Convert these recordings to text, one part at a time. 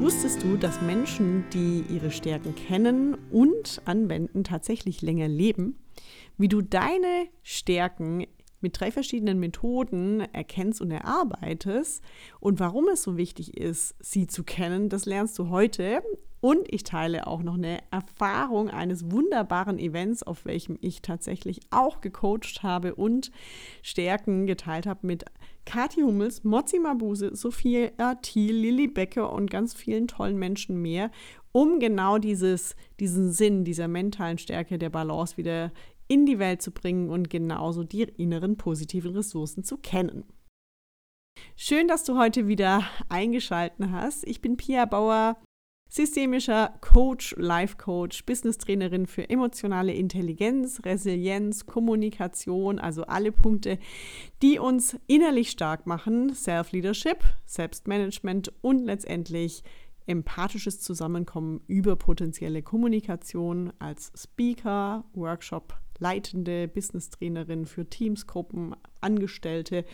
Wusstest du, dass Menschen, die ihre Stärken kennen und anwenden, tatsächlich länger leben? Wie du deine Stärken mit drei verschiedenen Methoden erkennst und erarbeitest und warum es so wichtig ist, sie zu kennen, das lernst du heute. Und ich teile auch noch eine Erfahrung eines wunderbaren Events, auf welchem ich tatsächlich auch gecoacht habe und Stärken geteilt habe mit Kathi Hummels, Mozzi Mabuse, Sophia Thiel, Lilly Becker und ganz vielen tollen Menschen mehr, um genau dieses, diesen Sinn dieser mentalen Stärke der Balance wieder in die Welt zu bringen und genauso die inneren positiven Ressourcen zu kennen. Schön, dass du heute wieder eingeschalten hast. Ich bin Pia Bauer, systemischer Coach, Life Coach, Business Trainerin für emotionale Intelligenz, Resilienz, Kommunikation, also alle Punkte, die uns innerlich stark machen, Self-Leadership, Selbstmanagement und letztendlich empathisches Zusammenkommen über potenzielle Kommunikation als Speaker, Workshop, leitende Business-Trainerin für Teams, Gruppen, Angestellte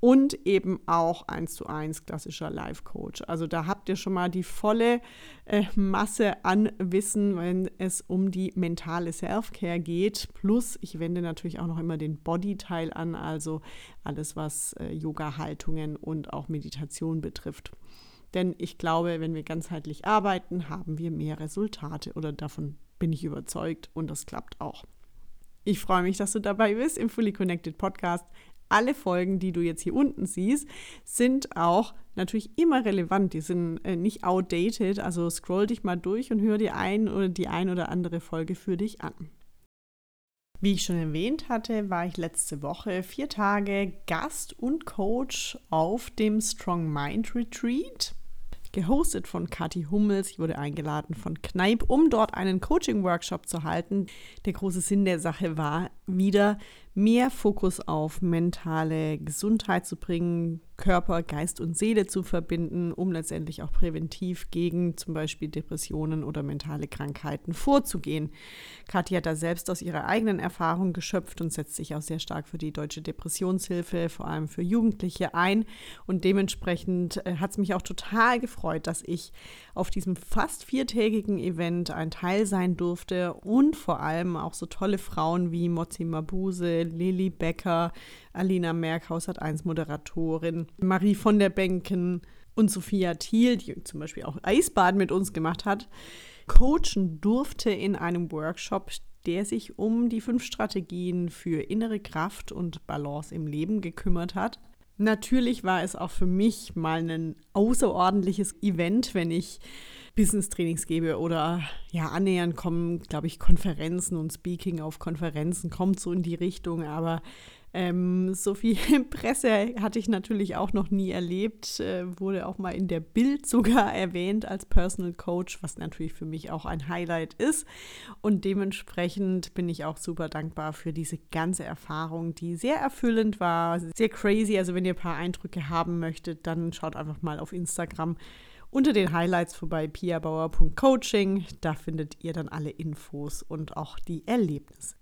und eben auch eins zu eins klassischer Life-Coach. Also da habt ihr schon mal die volle äh, Masse an Wissen, wenn es um die mentale Self-Care geht. Plus, ich wende natürlich auch noch immer den Body-Teil an, also alles, was äh, Yoga-Haltungen und auch Meditation betrifft. Denn ich glaube, wenn wir ganzheitlich arbeiten, haben wir mehr Resultate oder davon bin ich überzeugt und das klappt auch. Ich freue mich, dass du dabei bist im Fully Connected Podcast. Alle Folgen, die du jetzt hier unten siehst, sind auch natürlich immer relevant. Die sind äh, nicht outdated. Also scroll dich mal durch und hör dir ein oder die ein oder andere Folge für dich an. Wie ich schon erwähnt hatte, war ich letzte Woche vier Tage Gast und Coach auf dem Strong Mind Retreat gehostet von Kathi Hummels. Ich wurde eingeladen von Kneip, um dort einen Coaching-Workshop zu halten. Der große Sinn der Sache war wieder mehr Fokus auf mentale Gesundheit zu bringen, Körper, Geist und Seele zu verbinden, um letztendlich auch präventiv gegen zum Beispiel Depressionen oder mentale Krankheiten vorzugehen. Kathi hat da selbst aus ihrer eigenen Erfahrung geschöpft und setzt sich auch sehr stark für die deutsche Depressionshilfe, vor allem für Jugendliche ein. Und dementsprechend äh, hat es mich auch total gefreut, dass ich auf diesem fast viertägigen Event ein Teil sein durfte und vor allem auch so tolle Frauen wie Mozi Mabuse, Lili Becker, Alina Merkhaus hat 1 Moderatorin, Marie von der Benken und Sophia Thiel, die zum Beispiel auch Eisbaden mit uns gemacht hat, coachen durfte in einem Workshop, der sich um die fünf Strategien für innere Kraft und Balance im Leben gekümmert hat. Natürlich war es auch für mich mal ein außerordentliches Event, wenn ich Business-Trainings gebe oder ja, annähernd kommen, glaube ich, Konferenzen und Speaking auf Konferenzen kommt so in die Richtung, aber ähm, so viel Presse hatte ich natürlich auch noch nie erlebt, äh, wurde auch mal in der Bild sogar erwähnt als Personal Coach, was natürlich für mich auch ein Highlight ist. Und dementsprechend bin ich auch super dankbar für diese ganze Erfahrung, die sehr erfüllend war, sehr crazy. Also wenn ihr ein paar Eindrücke haben möchtet, dann schaut einfach mal auf Instagram unter den Highlights vorbei piabauer.coaching. Da findet ihr dann alle Infos und auch die Erlebnisse.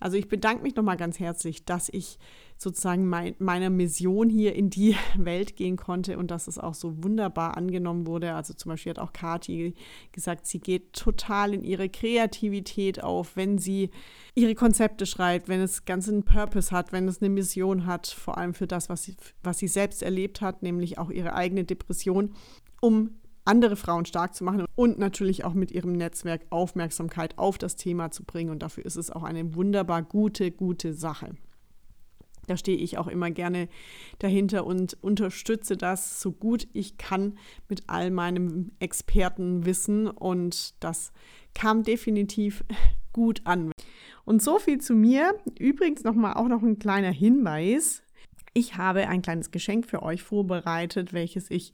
Also ich bedanke mich nochmal ganz herzlich, dass ich sozusagen mein, meiner Mission hier in die Welt gehen konnte und dass es auch so wunderbar angenommen wurde. Also zum Beispiel hat auch Kati gesagt, sie geht total in ihre Kreativität auf, wenn sie ihre Konzepte schreibt, wenn es ganz einen Purpose hat, wenn es eine Mission hat, vor allem für das, was sie, was sie selbst erlebt hat, nämlich auch ihre eigene Depression um andere Frauen stark zu machen und natürlich auch mit ihrem Netzwerk Aufmerksamkeit auf das Thema zu bringen. Und dafür ist es auch eine wunderbar gute, gute Sache. Da stehe ich auch immer gerne dahinter und unterstütze das so gut ich kann mit all meinem Expertenwissen. Und das kam definitiv gut an. Und so viel zu mir. Übrigens nochmal auch noch ein kleiner Hinweis. Ich habe ein kleines Geschenk für euch vorbereitet, welches ich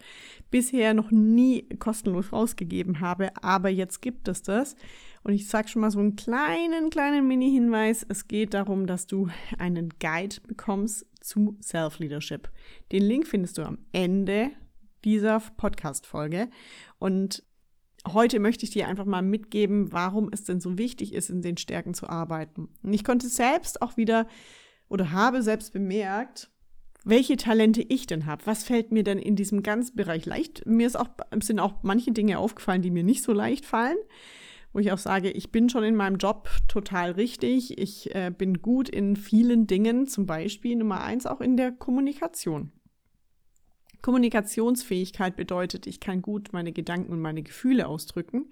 bisher noch nie kostenlos rausgegeben habe, aber jetzt gibt es das. Und ich sage schon mal so einen kleinen, kleinen Mini-Hinweis. Es geht darum, dass du einen Guide bekommst zu Self-Leadership. Den Link findest du am Ende dieser Podcast-Folge. Und heute möchte ich dir einfach mal mitgeben, warum es denn so wichtig ist, in den Stärken zu arbeiten. Und ich konnte selbst auch wieder oder habe selbst bemerkt, welche Talente ich denn habe. Was fällt mir denn in diesem ganzen Bereich leicht? Mir ist auch, sind auch manche Dinge aufgefallen, die mir nicht so leicht fallen, wo ich auch sage, ich bin schon in meinem Job total richtig. Ich äh, bin gut in vielen Dingen, zum Beispiel Nummer eins auch in der Kommunikation. Kommunikationsfähigkeit bedeutet, ich kann gut meine Gedanken und meine Gefühle ausdrücken.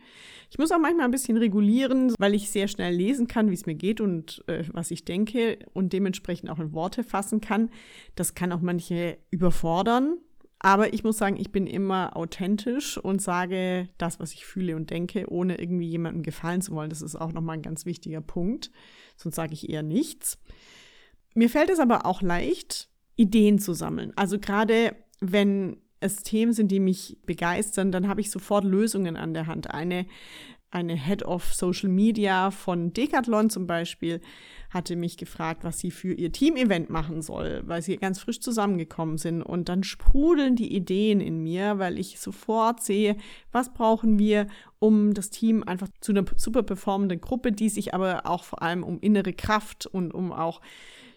Ich muss auch manchmal ein bisschen regulieren, weil ich sehr schnell lesen kann, wie es mir geht und äh, was ich denke und dementsprechend auch in Worte fassen kann. Das kann auch manche überfordern. Aber ich muss sagen, ich bin immer authentisch und sage das, was ich fühle und denke, ohne irgendwie jemandem gefallen zu wollen. Das ist auch nochmal ein ganz wichtiger Punkt. Sonst sage ich eher nichts. Mir fällt es aber auch leicht, Ideen zu sammeln. Also gerade wenn es Themen sind, die mich begeistern, dann habe ich sofort Lösungen an der Hand. Eine, eine Head of Social Media von Decathlon zum Beispiel hatte mich gefragt, was sie für ihr Team-Event machen soll, weil sie ganz frisch zusammengekommen sind. Und dann sprudeln die Ideen in mir, weil ich sofort sehe, was brauchen wir, um das Team einfach zu einer super performenden Gruppe, die sich aber auch vor allem um innere Kraft und um auch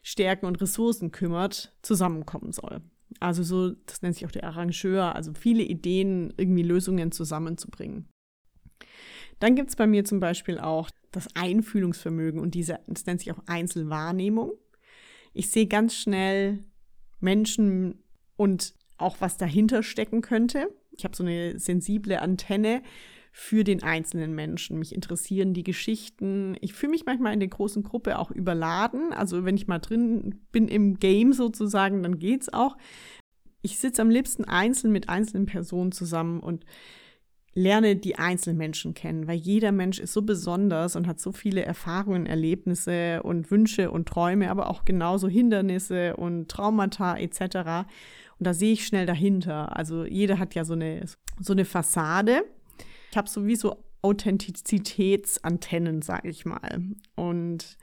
Stärken und Ressourcen kümmert, zusammenkommen soll. Also so, das nennt sich auch der Arrangeur, also viele Ideen, irgendwie Lösungen zusammenzubringen. Dann gibt es bei mir zum Beispiel auch das Einfühlungsvermögen und diese, das nennt sich auch Einzelwahrnehmung. Ich sehe ganz schnell Menschen und auch was dahinter stecken könnte. Ich habe so eine sensible Antenne für den einzelnen Menschen. Mich interessieren die Geschichten. Ich fühle mich manchmal in der großen Gruppe auch überladen. Also wenn ich mal drin bin im Game sozusagen, dann geht's auch. Ich sitze am liebsten einzeln mit einzelnen Personen zusammen und lerne die einzelnen Menschen kennen, weil jeder Mensch ist so besonders und hat so viele Erfahrungen, Erlebnisse und Wünsche und Träume, aber auch genauso Hindernisse und Traumata etc. Und da sehe ich schnell dahinter. Also jeder hat ja so eine, so eine Fassade ich habe sowieso Authentizitätsantennen, sage ich mal. Und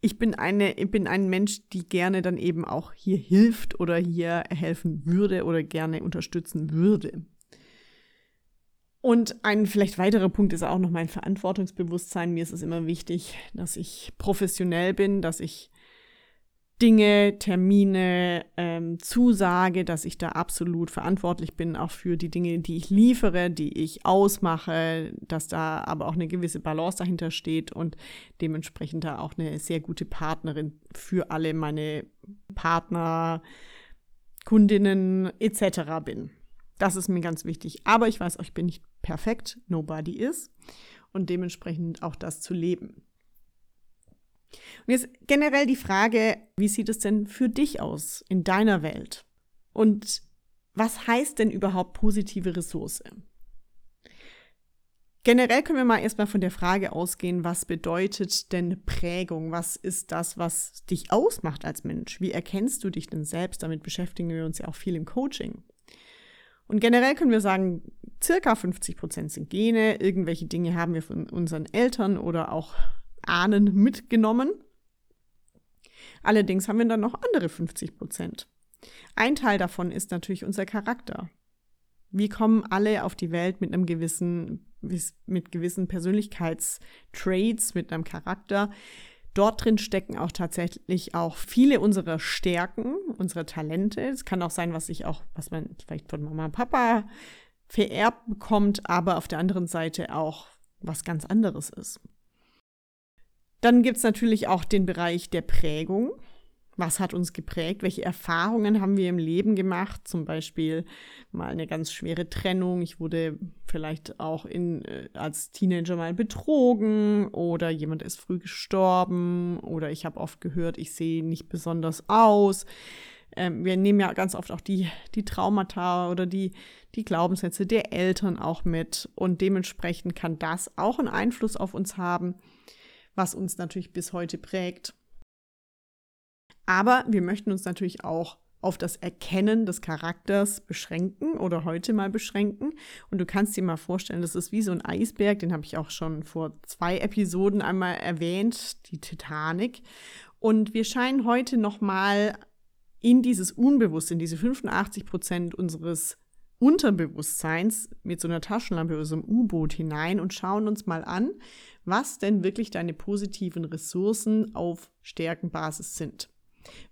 ich bin eine, ich bin ein Mensch, die gerne dann eben auch hier hilft oder hier helfen würde oder gerne unterstützen würde. Und ein vielleicht weiterer Punkt ist auch noch mein Verantwortungsbewusstsein. Mir ist es immer wichtig, dass ich professionell bin, dass ich Dinge, Termine, ähm, Zusage, dass ich da absolut verantwortlich bin, auch für die Dinge, die ich liefere, die ich ausmache, dass da aber auch eine gewisse Balance dahinter steht und dementsprechend da auch eine sehr gute Partnerin für alle meine Partner, Kundinnen etc. bin. Das ist mir ganz wichtig. Aber ich weiß auch, ich bin nicht perfekt, nobody is. Und dementsprechend auch das zu leben. Und jetzt generell die Frage, wie sieht es denn für dich aus in deiner Welt? Und was heißt denn überhaupt positive Ressource? Generell können wir mal erstmal von der Frage ausgehen, was bedeutet denn Prägung? Was ist das, was dich ausmacht als Mensch? Wie erkennst du dich denn selbst? Damit beschäftigen wir uns ja auch viel im Coaching. Und generell können wir sagen, circa 50 Prozent sind Gene. Irgendwelche Dinge haben wir von unseren Eltern oder auch Ahnen mitgenommen. Allerdings haben wir dann noch andere 50 Prozent. Ein Teil davon ist natürlich unser Charakter. Wir kommen alle auf die Welt mit einem gewissen, mit gewissen Persönlichkeitstraits, mit einem Charakter. Dort drin stecken auch tatsächlich auch viele unserer Stärken, unsere Talente. Es kann auch sein, was ich auch, was man vielleicht von Mama und Papa vererbt bekommt, aber auf der anderen Seite auch was ganz anderes ist. Dann gibt es natürlich auch den Bereich der Prägung. Was hat uns geprägt? Welche Erfahrungen haben wir im Leben gemacht? Zum Beispiel mal eine ganz schwere Trennung. Ich wurde vielleicht auch in, äh, als Teenager mal betrogen oder jemand ist früh gestorben oder ich habe oft gehört, ich sehe nicht besonders aus. Ähm, wir nehmen ja ganz oft auch die, die Traumata oder die, die Glaubenssätze der Eltern auch mit und dementsprechend kann das auch einen Einfluss auf uns haben was uns natürlich bis heute prägt. Aber wir möchten uns natürlich auch auf das Erkennen des Charakters beschränken oder heute mal beschränken. Und du kannst dir mal vorstellen, das ist wie so ein Eisberg, den habe ich auch schon vor zwei Episoden einmal erwähnt, die Titanic. Und wir scheinen heute noch mal in dieses Unbewusste, in diese 85 Prozent unseres Unterbewusstseins mit so einer Taschenlampe oder so einem U-Boot hinein und schauen uns mal an, was denn wirklich deine positiven Ressourcen auf Stärkenbasis sind.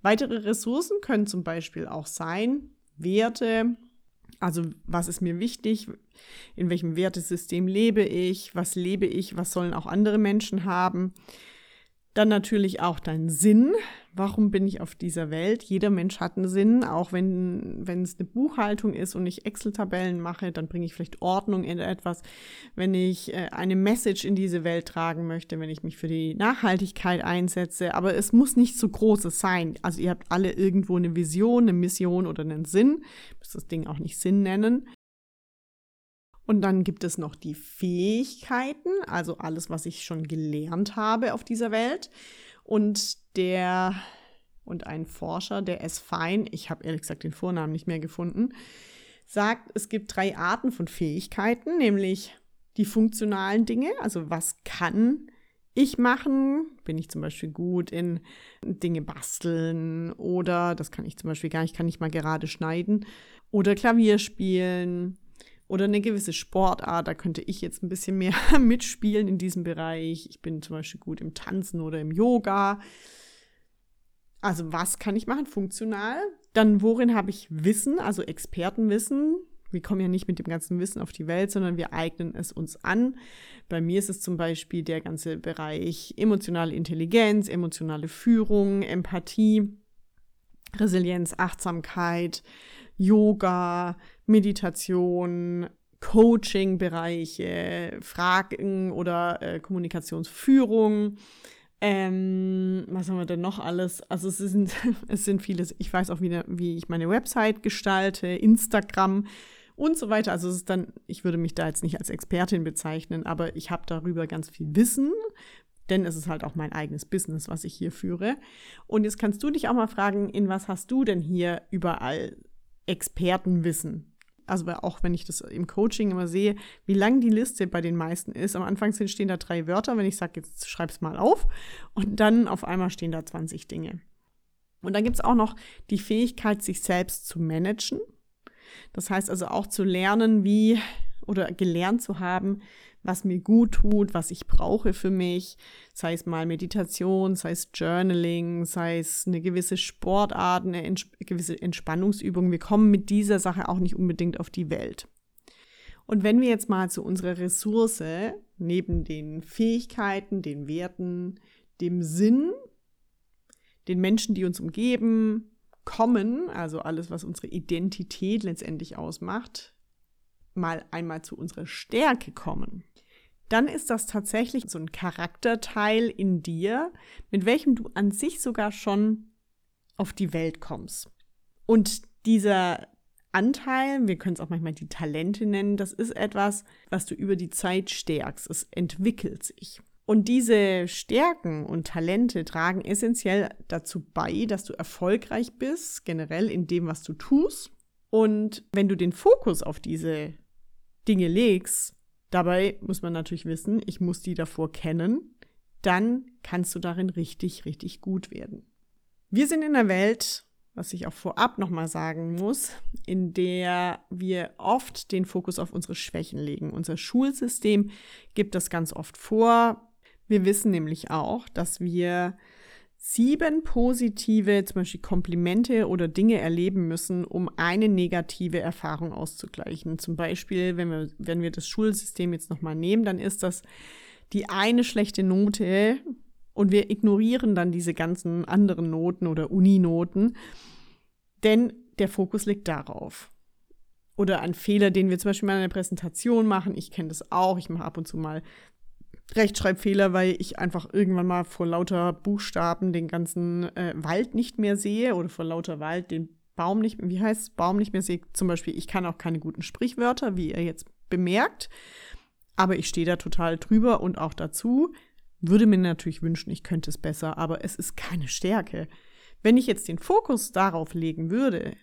Weitere Ressourcen können zum Beispiel auch sein, Werte, also was ist mir wichtig, in welchem Wertesystem lebe ich, was lebe ich, was sollen auch andere Menschen haben. Dann natürlich auch dein Sinn. Warum bin ich auf dieser Welt? Jeder Mensch hat einen Sinn. Auch wenn, wenn es eine Buchhaltung ist und ich Excel-Tabellen mache, dann bringe ich vielleicht Ordnung in etwas. Wenn ich äh, eine Message in diese Welt tragen möchte, wenn ich mich für die Nachhaltigkeit einsetze. Aber es muss nicht so großes sein. Also ihr habt alle irgendwo eine Vision, eine Mission oder einen Sinn. Ich muss das Ding auch nicht Sinn nennen. Und dann gibt es noch die Fähigkeiten, also alles, was ich schon gelernt habe auf dieser Welt. Und der und ein Forscher, der S. Fein, ich habe ehrlich gesagt den Vornamen nicht mehr gefunden, sagt, es gibt drei Arten von Fähigkeiten, nämlich die funktionalen Dinge, also was kann ich machen? Bin ich zum Beispiel gut in Dinge basteln oder das kann ich zum Beispiel gar nicht, kann ich mal gerade schneiden oder Klavier spielen oder eine gewisse Sportart, da könnte ich jetzt ein bisschen mehr mitspielen in diesem Bereich. Ich bin zum Beispiel gut im Tanzen oder im Yoga. Also was kann ich machen? Funktional. Dann worin habe ich Wissen, also Expertenwissen? Wir kommen ja nicht mit dem ganzen Wissen auf die Welt, sondern wir eignen es uns an. Bei mir ist es zum Beispiel der ganze Bereich emotionale Intelligenz, emotionale Führung, Empathie, Resilienz, Achtsamkeit, Yoga, Meditation, Coaching-Bereiche, Fragen oder äh, Kommunikationsführung. Ähm, was haben wir denn noch alles? Also es sind, es sind vieles. Ich weiß auch wieder, wie ich meine Website gestalte, Instagram und so weiter. Also es ist dann, ich würde mich da jetzt nicht als Expertin bezeichnen, aber ich habe darüber ganz viel Wissen, denn es ist halt auch mein eigenes Business, was ich hier führe. Und jetzt kannst du dich auch mal fragen, in was hast du denn hier überall Expertenwissen. Also auch wenn ich das im Coaching immer sehe, wie lang die Liste bei den meisten ist. Am Anfang stehen da drei Wörter, wenn ich sage, jetzt schreib's mal auf. Und dann auf einmal stehen da 20 Dinge. Und dann gibt es auch noch die Fähigkeit, sich selbst zu managen. Das heißt also auch zu lernen, wie oder gelernt zu haben, was mir gut tut, was ich brauche für mich, sei es mal Meditation, sei es Journaling, sei es eine gewisse Sportart, eine ents gewisse Entspannungsübung. Wir kommen mit dieser Sache auch nicht unbedingt auf die Welt. Und wenn wir jetzt mal zu unserer Ressource neben den Fähigkeiten, den Werten, dem Sinn, den Menschen, die uns umgeben, kommen, also alles, was unsere Identität letztendlich ausmacht, mal einmal zu unserer Stärke kommen, dann ist das tatsächlich so ein Charakterteil in dir, mit welchem du an sich sogar schon auf die Welt kommst. Und dieser Anteil, wir können es auch manchmal die Talente nennen, das ist etwas, was du über die Zeit stärkst. Es entwickelt sich. Und diese Stärken und Talente tragen essentiell dazu bei, dass du erfolgreich bist, generell in dem, was du tust. Und wenn du den Fokus auf diese Dinge legst, dabei muss man natürlich wissen, ich muss die davor kennen, dann kannst du darin richtig, richtig gut werden. Wir sind in einer Welt, was ich auch vorab nochmal sagen muss, in der wir oft den Fokus auf unsere Schwächen legen. Unser Schulsystem gibt das ganz oft vor. Wir wissen nämlich auch, dass wir sieben positive, zum Beispiel Komplimente oder Dinge erleben müssen, um eine negative Erfahrung auszugleichen. Zum Beispiel, wenn wir, wenn wir das Schulsystem jetzt nochmal nehmen, dann ist das die eine schlechte Note und wir ignorieren dann diese ganzen anderen Noten oder Uninoten, denn der Fokus liegt darauf. Oder ein Fehler, den wir zum Beispiel mal in einer Präsentation machen. Ich kenne das auch. Ich mache ab und zu mal Rechtschreibfehler, weil ich einfach irgendwann mal vor lauter Buchstaben den ganzen äh, Wald nicht mehr sehe oder vor lauter Wald den Baum nicht, wie heißt Baum nicht mehr sehe. Zum Beispiel, ich kann auch keine guten Sprichwörter, wie ihr jetzt bemerkt, aber ich stehe da total drüber und auch dazu. Würde mir natürlich wünschen, ich könnte es besser, aber es ist keine Stärke. Wenn ich jetzt den Fokus darauf legen würde,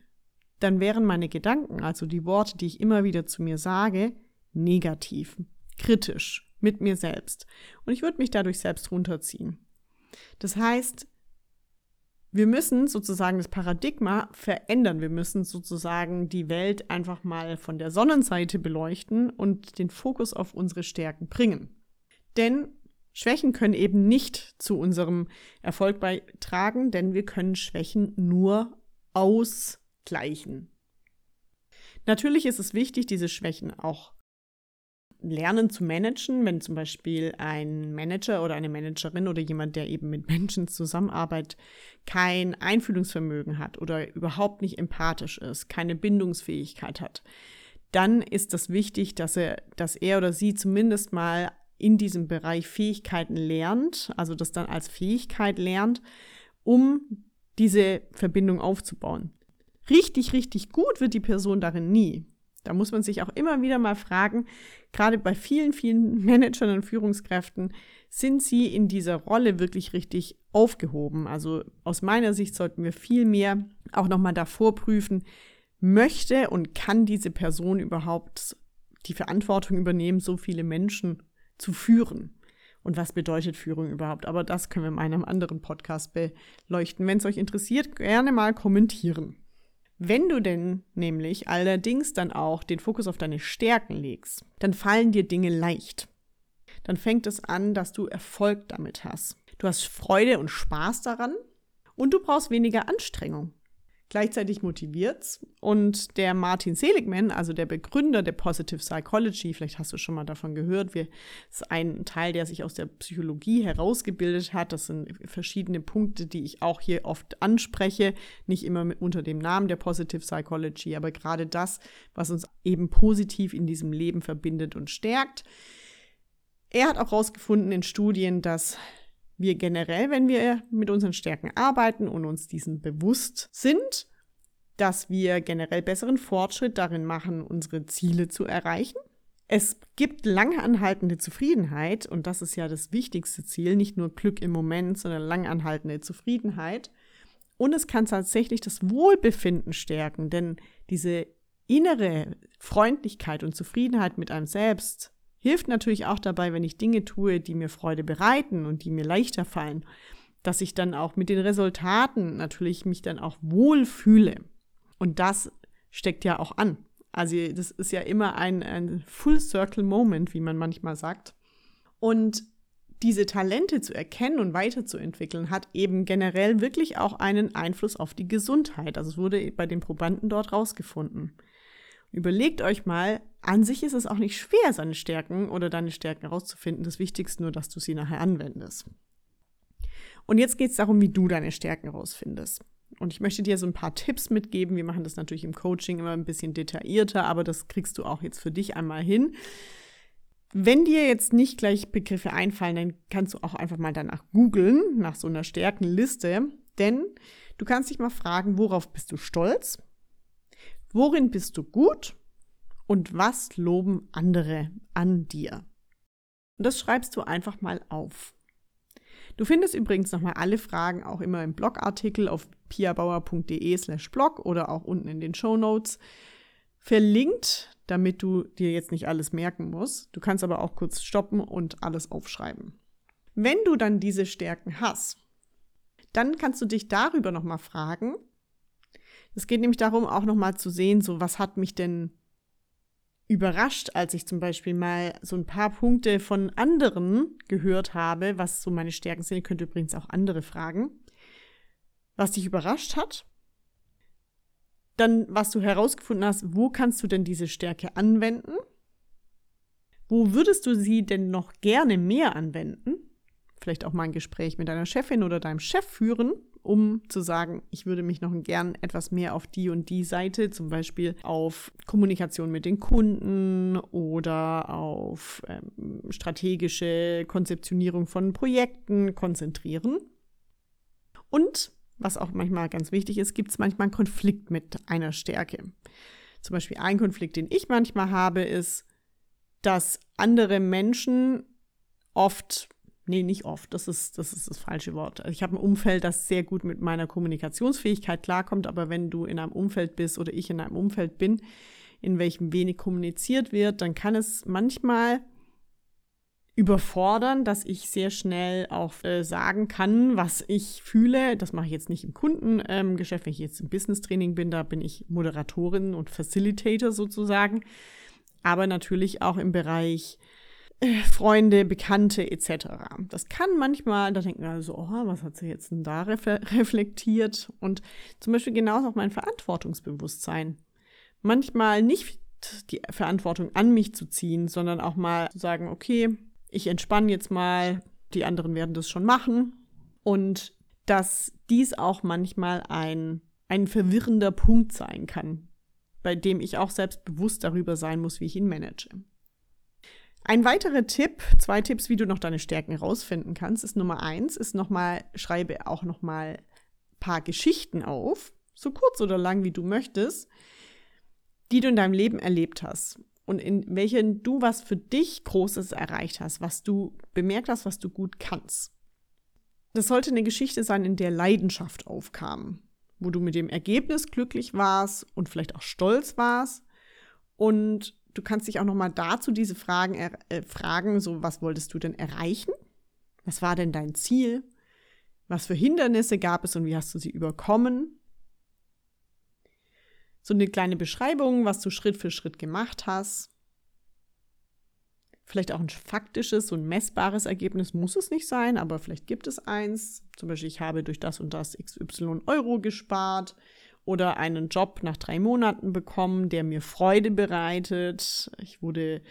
dann wären meine Gedanken, also die Worte, die ich immer wieder zu mir sage, negativ, kritisch, mit mir selbst. Und ich würde mich dadurch selbst runterziehen. Das heißt, wir müssen sozusagen das Paradigma verändern. Wir müssen sozusagen die Welt einfach mal von der Sonnenseite beleuchten und den Fokus auf unsere Stärken bringen. Denn Schwächen können eben nicht zu unserem Erfolg beitragen, denn wir können Schwächen nur ausgleichen. Natürlich ist es wichtig, diese Schwächen auch lernen zu managen, wenn zum Beispiel ein Manager oder eine Managerin oder jemand, der eben mit Menschen zusammenarbeitet, kein Einfühlungsvermögen hat oder überhaupt nicht empathisch ist, keine Bindungsfähigkeit hat, dann ist das wichtig, dass er, dass er oder sie zumindest mal in diesem Bereich Fähigkeiten lernt, also das dann als Fähigkeit lernt, um diese Verbindung aufzubauen. Richtig, richtig gut wird die Person darin nie. Da muss man sich auch immer wieder mal fragen, gerade bei vielen, vielen Managern und Führungskräften, sind sie in dieser Rolle wirklich richtig aufgehoben? Also aus meiner Sicht sollten wir viel mehr auch nochmal davor prüfen, möchte und kann diese Person überhaupt die Verantwortung übernehmen, so viele Menschen zu führen? Und was bedeutet Führung überhaupt? Aber das können wir in einem anderen Podcast beleuchten. Wenn es euch interessiert, gerne mal kommentieren. Wenn du denn nämlich allerdings dann auch den Fokus auf deine Stärken legst, dann fallen dir Dinge leicht. Dann fängt es an, dass du Erfolg damit hast. Du hast Freude und Spaß daran und du brauchst weniger Anstrengung. Gleichzeitig motiviert's. Und der Martin Seligman, also der Begründer der Positive Psychology, vielleicht hast du schon mal davon gehört, wir, ist ein Teil, der sich aus der Psychologie herausgebildet hat. Das sind verschiedene Punkte, die ich auch hier oft anspreche. Nicht immer mit, unter dem Namen der Positive Psychology, aber gerade das, was uns eben positiv in diesem Leben verbindet und stärkt. Er hat auch herausgefunden in Studien, dass wir generell, wenn wir mit unseren Stärken arbeiten und uns diesen bewusst sind, dass wir generell besseren Fortschritt darin machen, unsere Ziele zu erreichen. Es gibt lange anhaltende Zufriedenheit und das ist ja das wichtigste Ziel, nicht nur Glück im Moment, sondern lang anhaltende Zufriedenheit. Und es kann tatsächlich das Wohlbefinden stärken, denn diese innere Freundlichkeit und Zufriedenheit mit einem selbst Hilft natürlich auch dabei, wenn ich Dinge tue, die mir Freude bereiten und die mir leichter fallen, dass ich dann auch mit den Resultaten natürlich mich dann auch wohlfühle. Und das steckt ja auch an. Also das ist ja immer ein, ein Full Circle Moment, wie man manchmal sagt. Und diese Talente zu erkennen und weiterzuentwickeln, hat eben generell wirklich auch einen Einfluss auf die Gesundheit. Also es wurde bei den Probanden dort rausgefunden. Überlegt euch mal, an sich ist es auch nicht schwer, seine Stärken oder deine Stärken herauszufinden. Das Wichtigste nur, dass du sie nachher anwendest. Und jetzt geht es darum, wie du deine Stärken herausfindest. Und ich möchte dir so ein paar Tipps mitgeben. Wir machen das natürlich im Coaching immer ein bisschen detaillierter, aber das kriegst du auch jetzt für dich einmal hin. Wenn dir jetzt nicht gleich Begriffe einfallen, dann kannst du auch einfach mal danach googeln, nach so einer Stärkenliste. Denn du kannst dich mal fragen, worauf bist du stolz? Worin bist du gut und was loben andere an dir? Und das schreibst du einfach mal auf. Du findest übrigens nochmal alle Fragen auch immer im Blogartikel auf piabauer.de slash blog oder auch unten in den Show Notes verlinkt, damit du dir jetzt nicht alles merken musst. Du kannst aber auch kurz stoppen und alles aufschreiben. Wenn du dann diese Stärken hast, dann kannst du dich darüber nochmal fragen, es geht nämlich darum, auch nochmal zu sehen, so was hat mich denn überrascht, als ich zum Beispiel mal so ein paar Punkte von anderen gehört habe, was so meine Stärken sind. Ihr könnt übrigens auch andere fragen, was dich überrascht hat. Dann, was du herausgefunden hast, wo kannst du denn diese Stärke anwenden? Wo würdest du sie denn noch gerne mehr anwenden? Vielleicht auch mal ein Gespräch mit deiner Chefin oder deinem Chef führen um zu sagen, ich würde mich noch gern etwas mehr auf die und die Seite, zum Beispiel auf Kommunikation mit den Kunden oder auf ähm, strategische Konzeptionierung von Projekten konzentrieren. Und was auch manchmal ganz wichtig ist, gibt es manchmal einen Konflikt mit einer Stärke. Zum Beispiel ein Konflikt, den ich manchmal habe, ist, dass andere Menschen oft Nee, nicht oft. Das ist, das ist das falsche Wort. Also ich habe ein Umfeld, das sehr gut mit meiner Kommunikationsfähigkeit klarkommt, aber wenn du in einem Umfeld bist oder ich in einem Umfeld bin, in welchem wenig kommuniziert wird, dann kann es manchmal überfordern, dass ich sehr schnell auch äh, sagen kann, was ich fühle. Das mache ich jetzt nicht im Kundengeschäft, ähm, wenn ich jetzt im Business-Training bin, da bin ich Moderatorin und Facilitator sozusagen. Aber natürlich auch im Bereich Freunde, Bekannte etc. Das kann manchmal, da denken wir so, oh, was hat sie jetzt denn da reflektiert? Und zum Beispiel genauso auch mein Verantwortungsbewusstsein. Manchmal nicht die Verantwortung an mich zu ziehen, sondern auch mal zu sagen, okay, ich entspanne jetzt mal, die anderen werden das schon machen. Und dass dies auch manchmal ein, ein verwirrender Punkt sein kann, bei dem ich auch selbst bewusst darüber sein muss, wie ich ihn manage. Ein weiterer Tipp, zwei Tipps, wie du noch deine Stärken rausfinden kannst, ist Nummer eins, ist nochmal, schreibe auch nochmal paar Geschichten auf, so kurz oder lang, wie du möchtest, die du in deinem Leben erlebt hast und in welchen du was für dich Großes erreicht hast, was du bemerkt hast, was du gut kannst. Das sollte eine Geschichte sein, in der Leidenschaft aufkam, wo du mit dem Ergebnis glücklich warst und vielleicht auch stolz warst und Du kannst dich auch nochmal dazu diese Fragen äh, fragen, so was wolltest du denn erreichen? Was war denn dein Ziel? Was für Hindernisse gab es und wie hast du sie überkommen? So eine kleine Beschreibung, was du Schritt für Schritt gemacht hast. Vielleicht auch ein faktisches, ein messbares Ergebnis muss es nicht sein, aber vielleicht gibt es eins. Zum Beispiel, ich habe durch das und das XY Euro gespart oder einen Job nach drei Monaten bekommen, der mir Freude bereitet. Ich wurde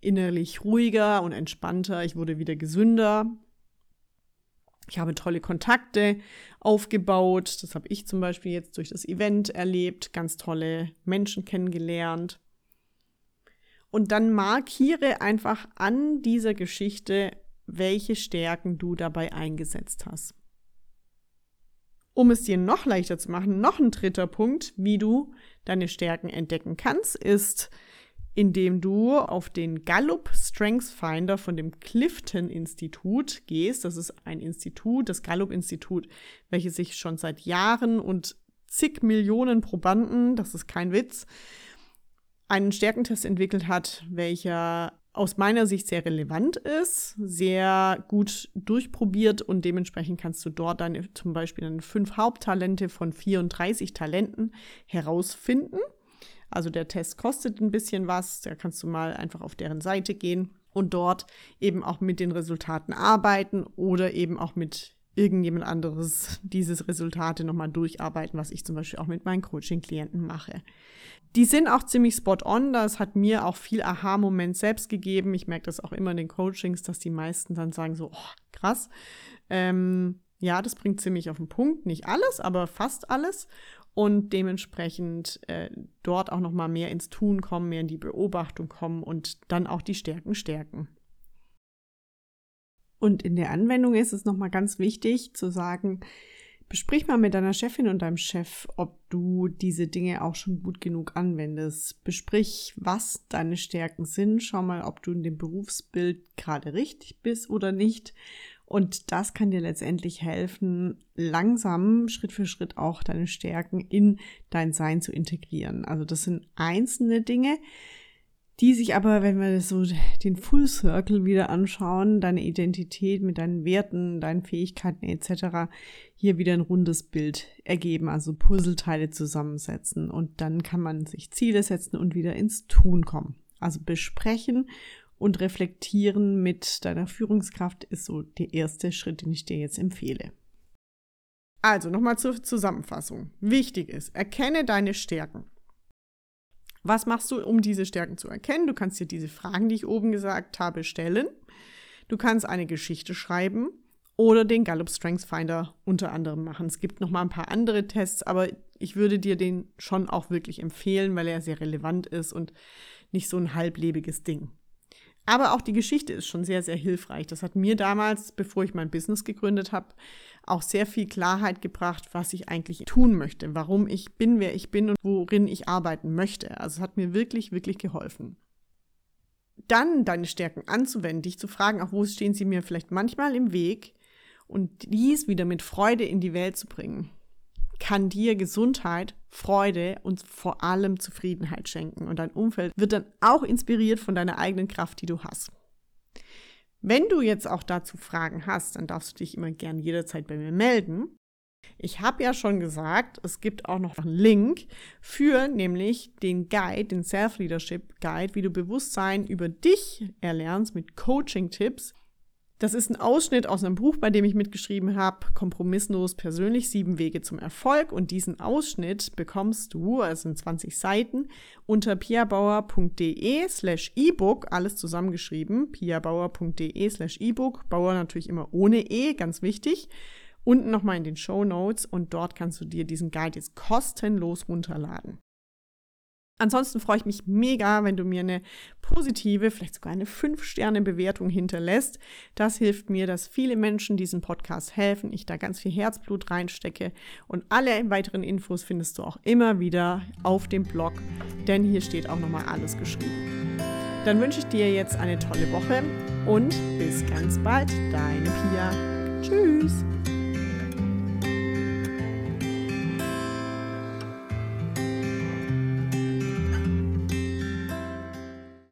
innerlich ruhiger und entspannter. Ich wurde wieder gesünder. Ich habe tolle Kontakte aufgebaut. Das habe ich zum Beispiel jetzt durch das Event erlebt. Ganz tolle Menschen kennengelernt. Und dann markiere einfach an dieser Geschichte, welche Stärken du dabei eingesetzt hast. Um es dir noch leichter zu machen, noch ein dritter Punkt, wie du deine Stärken entdecken kannst, ist, indem du auf den Gallup Strengths Finder von dem Clifton Institut gehst. Das ist ein Institut, das Gallup Institut, welches sich schon seit Jahren und zig Millionen Probanden, das ist kein Witz, einen Stärkentest entwickelt hat, welcher aus meiner Sicht sehr relevant ist, sehr gut durchprobiert und dementsprechend kannst du dort dann zum Beispiel dann fünf Haupttalente von 34 Talenten herausfinden. Also der Test kostet ein bisschen was, da kannst du mal einfach auf deren Seite gehen und dort eben auch mit den Resultaten arbeiten oder eben auch mit irgendjemand anderes dieses Resultate nochmal durcharbeiten, was ich zum Beispiel auch mit meinen Coaching-Klienten mache. Die sind auch ziemlich spot on. Das hat mir auch viel Aha-Moment selbst gegeben. Ich merke das auch immer in den Coachings, dass die meisten dann sagen so, oh, krass. Ähm, ja, das bringt ziemlich auf den Punkt. Nicht alles, aber fast alles. Und dementsprechend äh, dort auch noch mal mehr ins Tun kommen, mehr in die Beobachtung kommen und dann auch die Stärken stärken. Und in der Anwendung ist es noch mal ganz wichtig zu sagen, Besprich mal mit deiner Chefin und deinem Chef, ob du diese Dinge auch schon gut genug anwendest. Besprich, was deine Stärken sind. Schau mal, ob du in dem Berufsbild gerade richtig bist oder nicht. Und das kann dir letztendlich helfen, langsam, Schritt für Schritt auch deine Stärken in dein Sein zu integrieren. Also das sind einzelne Dinge, die sich aber, wenn wir so den Full Circle wieder anschauen, deine Identität mit deinen Werten, deinen Fähigkeiten etc., hier wieder ein rundes Bild ergeben, also Puzzleteile zusammensetzen und dann kann man sich Ziele setzen und wieder ins Tun kommen. Also besprechen und reflektieren mit deiner Führungskraft ist so der erste Schritt, den ich dir jetzt empfehle. Also nochmal zur Zusammenfassung. Wichtig ist, erkenne deine Stärken. Was machst du, um diese Stärken zu erkennen? Du kannst dir diese Fragen, die ich oben gesagt habe, stellen. Du kannst eine Geschichte schreiben oder den Gallup Strengths Finder unter anderem machen. Es gibt noch mal ein paar andere Tests, aber ich würde dir den schon auch wirklich empfehlen, weil er sehr relevant ist und nicht so ein halblebiges Ding. Aber auch die Geschichte ist schon sehr, sehr hilfreich. Das hat mir damals, bevor ich mein Business gegründet habe, auch sehr viel Klarheit gebracht, was ich eigentlich tun möchte, warum ich bin, wer ich bin und worin ich arbeiten möchte. Also es hat mir wirklich, wirklich geholfen. Dann deine Stärken anzuwenden, dich zu fragen, auch wo stehen sie mir vielleicht manchmal im Weg und dies wieder mit Freude in die Welt zu bringen, kann dir Gesundheit, Freude und vor allem Zufriedenheit schenken. Und dein Umfeld wird dann auch inspiriert von deiner eigenen Kraft, die du hast. Wenn du jetzt auch dazu Fragen hast, dann darfst du dich immer gern jederzeit bei mir melden. Ich habe ja schon gesagt, es gibt auch noch einen Link für nämlich den Guide, den Self-Leadership Guide, wie du Bewusstsein über dich erlernst mit Coaching-Tipps. Das ist ein Ausschnitt aus einem Buch, bei dem ich mitgeschrieben habe, Kompromisslos persönlich, sieben Wege zum Erfolg. Und diesen Ausschnitt bekommst du, also in 20 Seiten, unter piabauer.de slash ebook, alles zusammengeschrieben, piabauer.de slash ebook, Bauer natürlich immer ohne E, ganz wichtig unten nochmal in den Show Notes und dort kannst du dir diesen Guide jetzt kostenlos runterladen. Ansonsten freue ich mich mega, wenn du mir eine positive, vielleicht sogar eine 5-Sterne-Bewertung hinterlässt. Das hilft mir, dass viele Menschen diesen Podcast helfen, ich da ganz viel Herzblut reinstecke und alle weiteren Infos findest du auch immer wieder auf dem Blog, denn hier steht auch nochmal alles geschrieben. Dann wünsche ich dir jetzt eine tolle Woche und bis ganz bald, deine Pia. Tschüss!